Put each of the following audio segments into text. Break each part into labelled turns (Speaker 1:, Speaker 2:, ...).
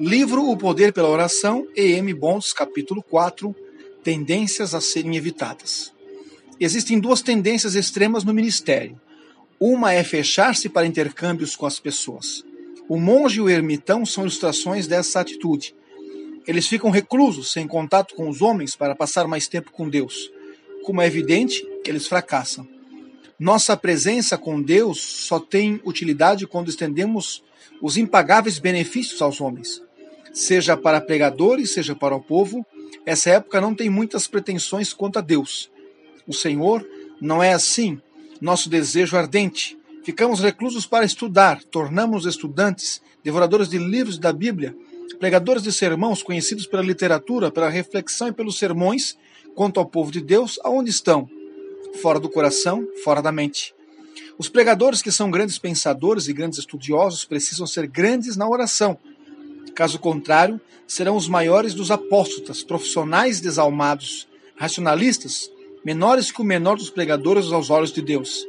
Speaker 1: Livro O Poder pela Oração, E.M. Bonds, capítulo 4, Tendências a serem evitadas. Existem duas tendências extremas no ministério. Uma é fechar-se para intercâmbios com as pessoas. O monge e o ermitão são ilustrações dessa atitude. Eles ficam reclusos, sem contato com os homens, para passar mais tempo com Deus. Como é evidente, eles fracassam. Nossa presença com Deus só tem utilidade quando estendemos os impagáveis benefícios aos homens seja para pregadores, seja para o povo, essa época não tem muitas pretensões quanto a Deus. O Senhor não é assim. Nosso desejo ardente. Ficamos reclusos para estudar, tornamos estudantes, devoradores de livros da Bíblia, pregadores de sermãos conhecidos pela literatura, pela reflexão e pelos sermões quanto ao povo de Deus, aonde estão? Fora do coração, fora da mente. Os pregadores que são grandes pensadores e grandes estudiosos precisam ser grandes na oração, Caso contrário, serão os maiores dos apóstolos, profissionais desalmados, racionalistas, menores que o menor dos pregadores aos olhos de Deus.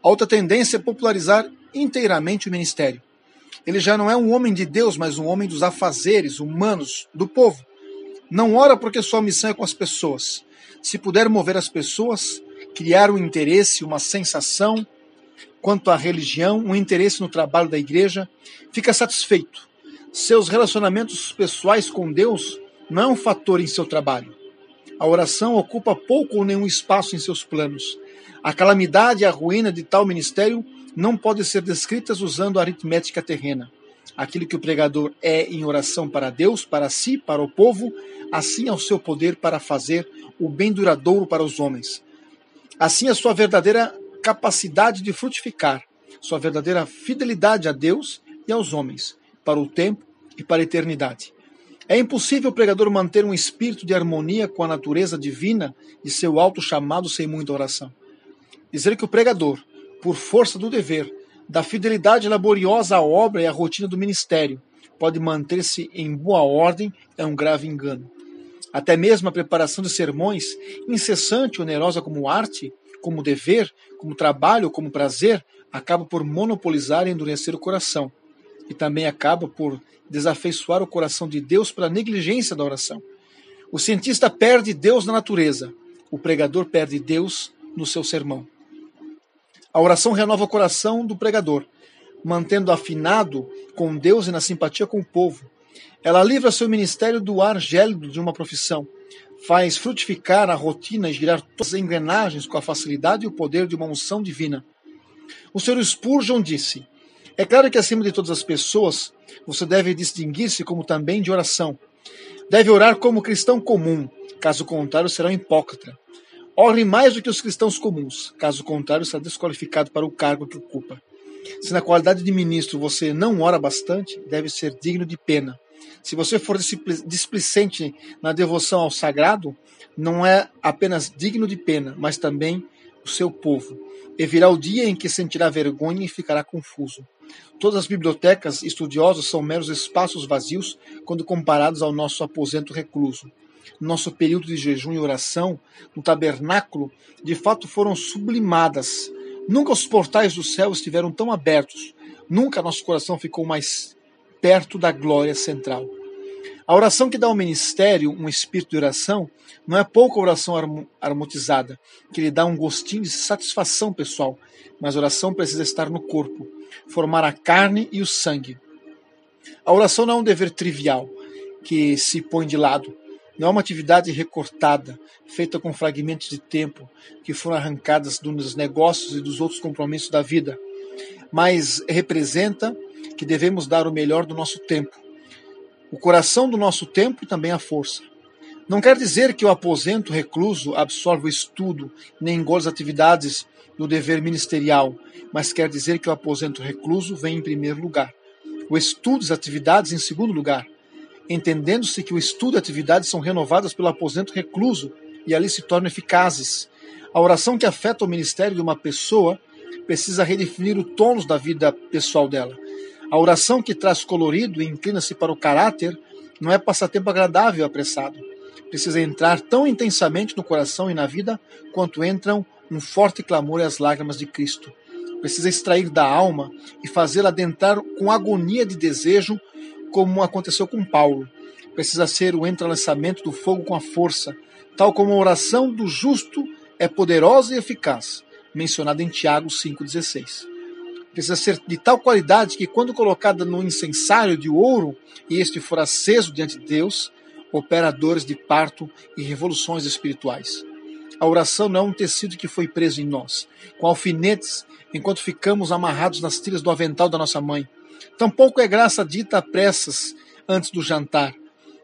Speaker 1: A outra tendência é popularizar inteiramente o ministério. Ele já não é um homem de Deus, mas um homem dos afazeres humanos, do povo. Não ora porque sua missão é com as pessoas. Se puder mover as pessoas, criar um interesse, uma sensação quanto à religião, um interesse no trabalho da igreja, fica satisfeito seus relacionamentos pessoais com Deus não é um fator em seu trabalho. A oração ocupa pouco ou nenhum espaço em seus planos. A calamidade e a ruína de tal ministério não podem ser descritas usando a aritmética terrena. Aquilo que o pregador é em oração para Deus, para si, para o povo, assim é o seu poder para fazer o bem duradouro para os homens. Assim é a sua verdadeira capacidade de frutificar, sua verdadeira fidelidade a Deus e aos homens, para o tempo e para a eternidade. É impossível o pregador manter um espírito de harmonia com a natureza divina e seu alto chamado sem muita oração. Dizer que o pregador, por força do dever, da fidelidade laboriosa à obra e à rotina do ministério, pode manter-se em boa ordem é um grave engano. Até mesmo a preparação de sermões, incessante e onerosa como arte, como dever, como trabalho, como prazer, acaba por monopolizar e endurecer o coração, e também acaba por desafeiçoar o coração de Deus pela negligência da oração. O cientista perde Deus na natureza, o pregador perde Deus no seu sermão. A oração renova o coração do pregador, mantendo afinado com Deus e na simpatia com o povo. Ela livra seu ministério do ar gélido de uma profissão, faz frutificar a rotina e girar todas as engrenagens com a facilidade e o poder de uma unção divina. O Senhor Spurgeon disse: é claro que acima de todas as pessoas, você deve distinguir-se como também de oração. Deve orar como cristão comum, caso contrário será um hipócrita. Ore mais do que os cristãos comuns, caso contrário será desqualificado para o cargo que ocupa. Se na qualidade de ministro você não ora bastante, deve ser digno de pena. Se você for displicente na devoção ao sagrado, não é apenas digno de pena, mas também o seu povo. E virá o dia em que sentirá vergonha e ficará confuso. Todas as bibliotecas estudiosas são meros espaços vazios quando comparados ao nosso aposento recluso. Nosso período de jejum e oração no tabernáculo de fato foram sublimadas. Nunca os portais do céu estiveram tão abertos. Nunca nosso coração ficou mais perto da glória central. A oração que dá ao ministério um espírito de oração não é pouca oração harmonizada, que lhe dá um gostinho de satisfação pessoal, mas a oração precisa estar no corpo, formar a carne e o sangue. A oração não é um dever trivial que se põe de lado. Não é uma atividade recortada, feita com fragmentos de tempo que foram arrancadas dos negócios e dos outros compromissos da vida, mas representa que devemos dar o melhor do nosso tempo. O coração do nosso tempo e também a força. Não quer dizer que o aposento recluso absorve o estudo, nem engole as atividades do dever ministerial, mas quer dizer que o aposento recluso vem em primeiro lugar, o estudo e as atividades em segundo lugar, entendendo-se que o estudo e atividades são renovadas pelo aposento recluso e ali se tornam eficazes. A oração que afeta o ministério de uma pessoa precisa redefinir o tônus da vida pessoal dela. A oração que traz colorido e inclina-se para o caráter não é passatempo agradável e apressado. Precisa entrar tão intensamente no coração e na vida quanto entram um forte clamor e as lágrimas de Cristo. Precisa extrair da alma e fazê-la adentrar com agonia de desejo como aconteceu com Paulo. Precisa ser o entrelaçamento do fogo com a força, tal como a oração do justo é poderosa e eficaz, mencionada em Tiago 5,16. Precisa ser de tal qualidade que, quando colocada no incensário de ouro e este for aceso diante de Deus, opera dores de parto e revoluções espirituais. A oração não é um tecido que foi preso em nós, com alfinetes, enquanto ficamos amarrados nas trilhas do avental da nossa mãe. Tampouco é graça dita a pressas antes do jantar,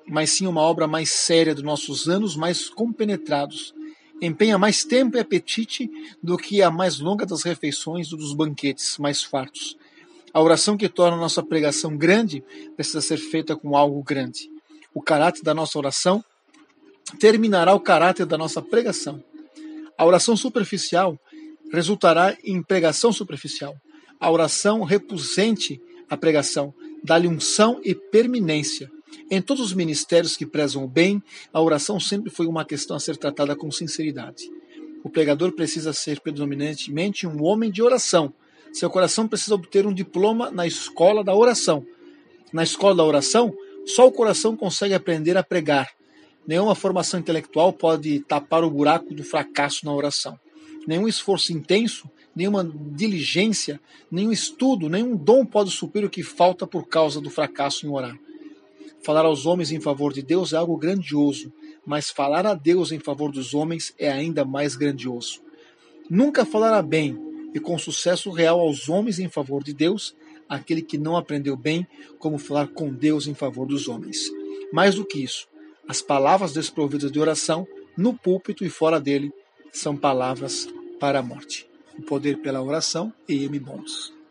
Speaker 1: mas sim uma obra mais séria dos nossos anos mais compenetrados. Empenha mais tempo e apetite do que a mais longa das refeições ou dos banquetes mais fartos. A oração que torna a nossa pregação grande precisa ser feita com algo grande. O caráter da nossa oração terminará o caráter da nossa pregação. A oração superficial resultará em pregação superficial. A oração repusente à pregação dá-lhe unção e permanência. Em todos os ministérios que prezam o bem, a oração sempre foi uma questão a ser tratada com sinceridade. O pregador precisa ser predominantemente um homem de oração. Seu coração precisa obter um diploma na escola da oração. Na escola da oração, só o coração consegue aprender a pregar. Nenhuma formação intelectual pode tapar o buraco do fracasso na oração. Nenhum esforço intenso, nenhuma diligência, nenhum estudo, nenhum dom pode suprir o que falta por causa do fracasso em orar. Falar aos homens em favor de Deus é algo grandioso, mas falar a Deus em favor dos homens é ainda mais grandioso. Nunca falará bem e com sucesso real aos homens em favor de Deus aquele que não aprendeu bem como falar com Deus em favor dos homens. Mais do que isso, as palavras desprovidas de oração, no púlpito e fora dele, são palavras para a morte. O poder pela oração e M. Bons.